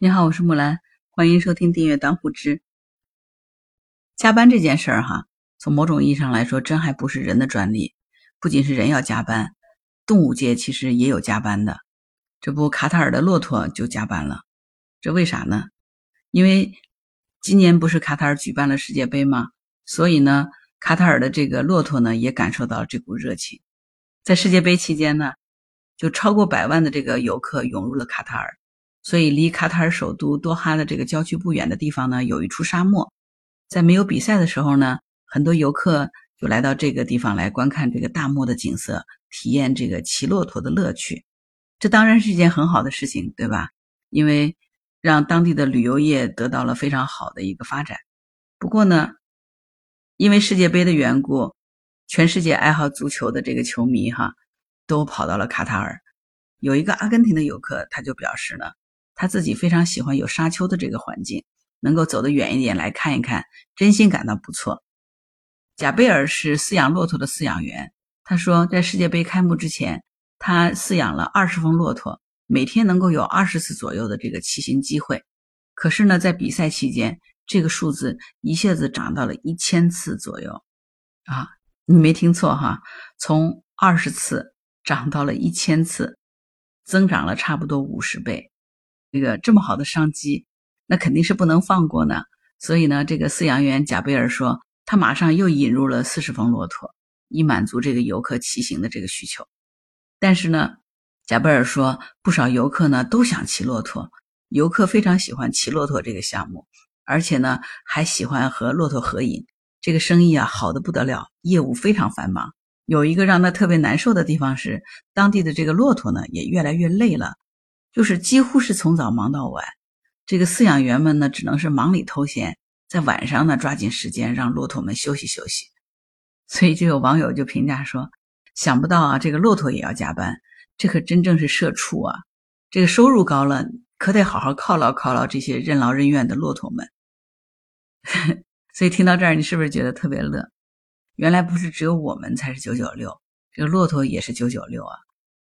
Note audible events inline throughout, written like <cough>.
你好，我是木兰，欢迎收听订阅当户知。加班这件事儿哈，从某种意义上来说，真还不是人的专利。不仅是人要加班，动物界其实也有加班的。这不，卡塔尔的骆驼就加班了，这为啥呢？因为今年不是卡塔尔举办了世界杯吗？所以呢，卡塔尔的这个骆驼呢也感受到这股热情。在世界杯期间呢，就超过百万的这个游客涌入了卡塔尔。所以，离卡塔尔首都多哈的这个郊区不远的地方呢，有一处沙漠。在没有比赛的时候呢，很多游客就来到这个地方来观看这个大漠的景色，体验这个骑骆驼的乐趣。这当然是一件很好的事情，对吧？因为让当地的旅游业得到了非常好的一个发展。不过呢，因为世界杯的缘故，全世界爱好足球的这个球迷哈，都跑到了卡塔尔。有一个阿根廷的游客，他就表示呢。他自己非常喜欢有沙丘的这个环境，能够走得远一点来看一看，真心感到不错。贾贝尔是饲养骆驼的饲养员，他说，在世界杯开幕之前，他饲养了二十峰骆驼，每天能够有二十次左右的这个骑行机会。可是呢，在比赛期间，这个数字一下子涨到了一千次左右啊！你没听错哈，从二十次涨到了一千次，增长了差不多五十倍。这个这么好的商机，那肯定是不能放过呢。所以呢，这个饲养员贾贝尔说，他马上又引入了四十峰骆驼，以满足这个游客骑行的这个需求。但是呢，贾贝尔说，不少游客呢都想骑骆驼，游客非常喜欢骑骆驼这个项目，而且呢还喜欢和骆驼合影。这个生意啊好的不得了，业务非常繁忙。有一个让他特别难受的地方是，当地的这个骆驼呢也越来越累了。就是几乎是从早忙到晚，这个饲养员们呢，只能是忙里偷闲，在晚上呢抓紧时间让骆驼们休息休息。所以就有网友就评价说：“想不到啊，这个骆驼也要加班，这可真正是社畜啊！这个收入高了，可得好好犒劳犒劳这些任劳任怨的骆驼们。<laughs> ”所以听到这儿，你是不是觉得特别乐？原来不是只有我们才是九九六，这个骆驼也是九九六啊！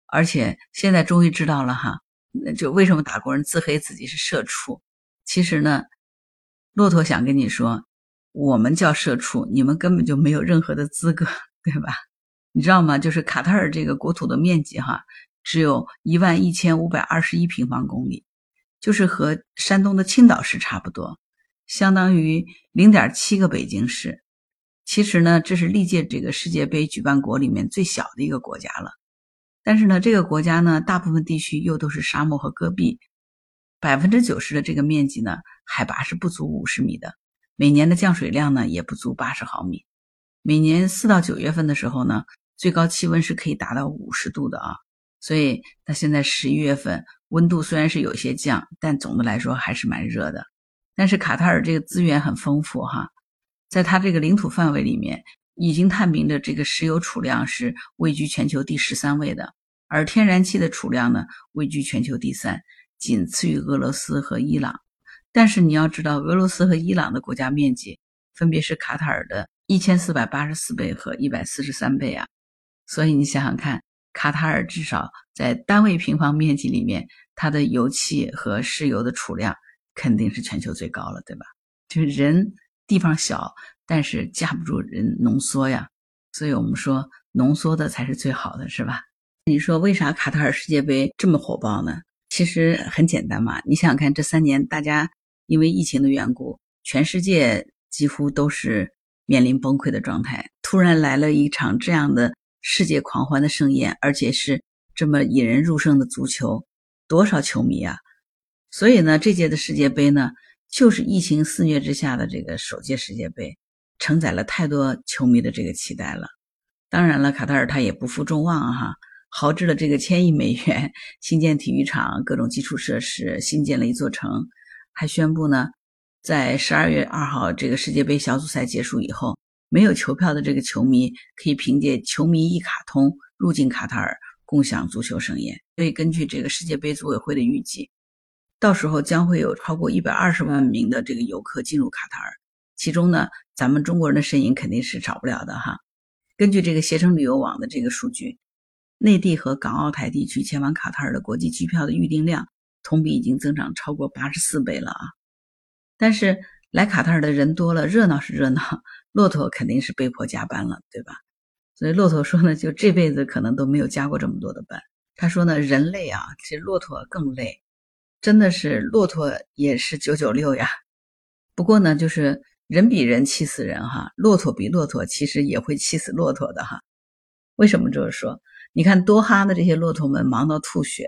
而且现在终于知道了哈。那就为什么打工人自黑自己是社畜？其实呢，骆驼想跟你说，我们叫社畜，你们根本就没有任何的资格，对吧？你知道吗？就是卡塔尔这个国土的面积哈，只有一万一千五百二十一平方公里，就是和山东的青岛市差不多，相当于零点七个北京市。其实呢，这是历届这个世界杯举办国里面最小的一个国家了。但是呢，这个国家呢，大部分地区又都是沙漠和戈壁，百分之九十的这个面积呢，海拔是不足五十米的，每年的降水量呢也不足八十毫米。每年四到九月份的时候呢，最高气温是可以达到五十度的啊。所以，它现在十一月份温度虽然是有些降，但总的来说还是蛮热的。但是卡塔尔这个资源很丰富哈，在它这个领土范围里面。已经探明的这个石油储量是位居全球第十三位的，而天然气的储量呢位居全球第三，仅次于俄罗斯和伊朗。但是你要知道，俄罗斯和伊朗的国家面积分别是卡塔尔的一千四百八十四倍和一百四十三倍啊！所以你想想看，卡塔尔至少在单位平方面积里面，它的油气和石油的储量肯定是全球最高了，对吧？就是人地方小。但是架不住人浓缩呀，所以我们说浓缩的才是最好的，是吧？你说为啥卡塔尔世界杯这么火爆呢？其实很简单嘛，你想想看，这三年大家因为疫情的缘故，全世界几乎都是面临崩溃的状态，突然来了一场这样的世界狂欢的盛宴，而且是这么引人入胜的足球，多少球迷啊！所以呢，这届的世界杯呢，就是疫情肆虐之下的这个首届世界杯。承载了太多球迷的这个期待了。当然了，卡塔尔他也不负众望哈，豪掷了这个千亿美元新建体育场、各种基础设施，新建了一座城，还宣布呢，在十二月二号这个世界杯小组赛结束以后，没有球票的这个球迷可以凭借球迷一卡通入境卡塔尔，共享足球盛宴。所以，根据这个世界杯组委会的预计，到时候将会有超过一百二十万名的这个游客进入卡塔尔。其中呢，咱们中国人的身影肯定是少不了的哈。根据这个携程旅游网的这个数据，内地和港澳台地区前往卡塔尔的国际机票的预订量同比已经增长超过八十四倍了啊！但是来卡塔尔的人多了，热闹是热闹，骆驼肯定是被迫加班了，对吧？所以骆驼说呢，就这辈子可能都没有加过这么多的班。他说呢，人累啊，其实骆驼更累，真的是骆驼也是九九六呀。不过呢，就是人比人气死人哈，骆驼比骆驼其实也会气死骆驼的哈。为什么这么说？你看多哈的这些骆驼们忙到吐血，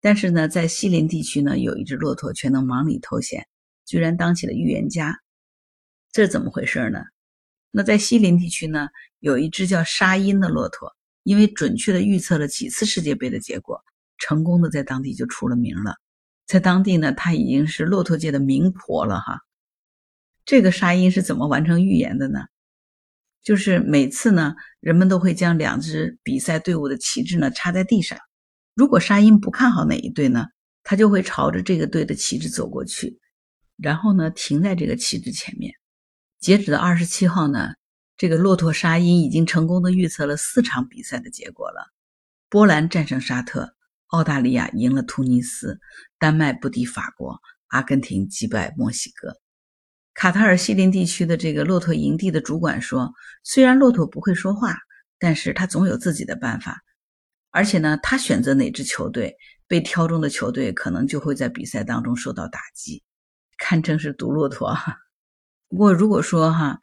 但是呢，在西林地区呢，有一只骆驼却能忙里偷闲，居然当起了预言家，这是怎么回事呢？那在西林地区呢，有一只叫沙因的骆驼，因为准确的预测了几次世界杯的结果，成功的在当地就出了名了，在当地呢，它已经是骆驼界的名婆了哈。这个沙因是怎么完成预言的呢？就是每次呢，人们都会将两支比赛队伍的旗帜呢插在地上。如果沙因不看好哪一队呢，他就会朝着这个队的旗帜走过去，然后呢停在这个旗帜前面。截止到二十七号呢，这个骆驼沙因已经成功的预测了四场比赛的结果了：波兰战胜沙特，澳大利亚赢了突尼斯，丹麦不敌法国，阿根廷击败墨西哥。卡塔尔西林地区的这个骆驼营地的主管说：“虽然骆驼不会说话，但是他总有自己的办法。而且呢，他选择哪支球队，被挑中的球队可能就会在比赛当中受到打击，堪称是毒骆驼。不过，如果说哈，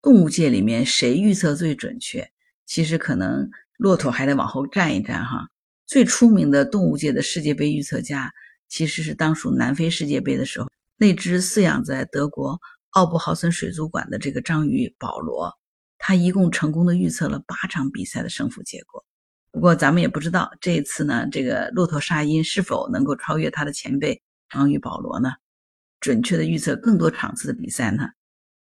动物界里面谁预测最准确，其实可能骆驼还得往后站一站哈。最出名的动物界的世界杯预测家，其实是当属南非世界杯的时候，那只饲养在德国。”奥布豪森水族馆的这个章鱼保罗，他一共成功的预测了八场比赛的胜负结果。不过咱们也不知道这一次呢，这个骆驼沙因是否能够超越他的前辈章鱼保罗呢？准确的预测更多场次的比赛呢？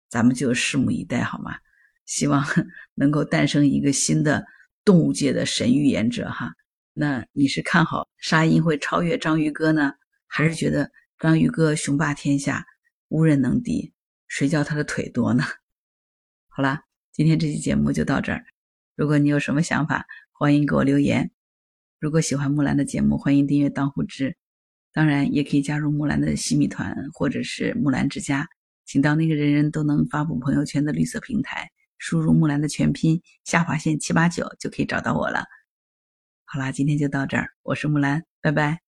咱们就拭目以待好吗？希望 <laughs> 能够诞生一个新的动物界的神预言者哈。那你是看好沙因会超越章鱼哥呢，还是觉得章鱼哥雄霸天下，无人能敌？谁叫他的腿多呢？好啦，今天这期节目就到这儿。如果你有什么想法，欢迎给我留言。如果喜欢木兰的节目，欢迎订阅当户知。当然，也可以加入木兰的西米团或者是木兰之家，请到那个人人都能发布朋友圈的绿色平台，输入木兰的全拼下划线七八九就可以找到我了。好啦，今天就到这儿，我是木兰，拜拜。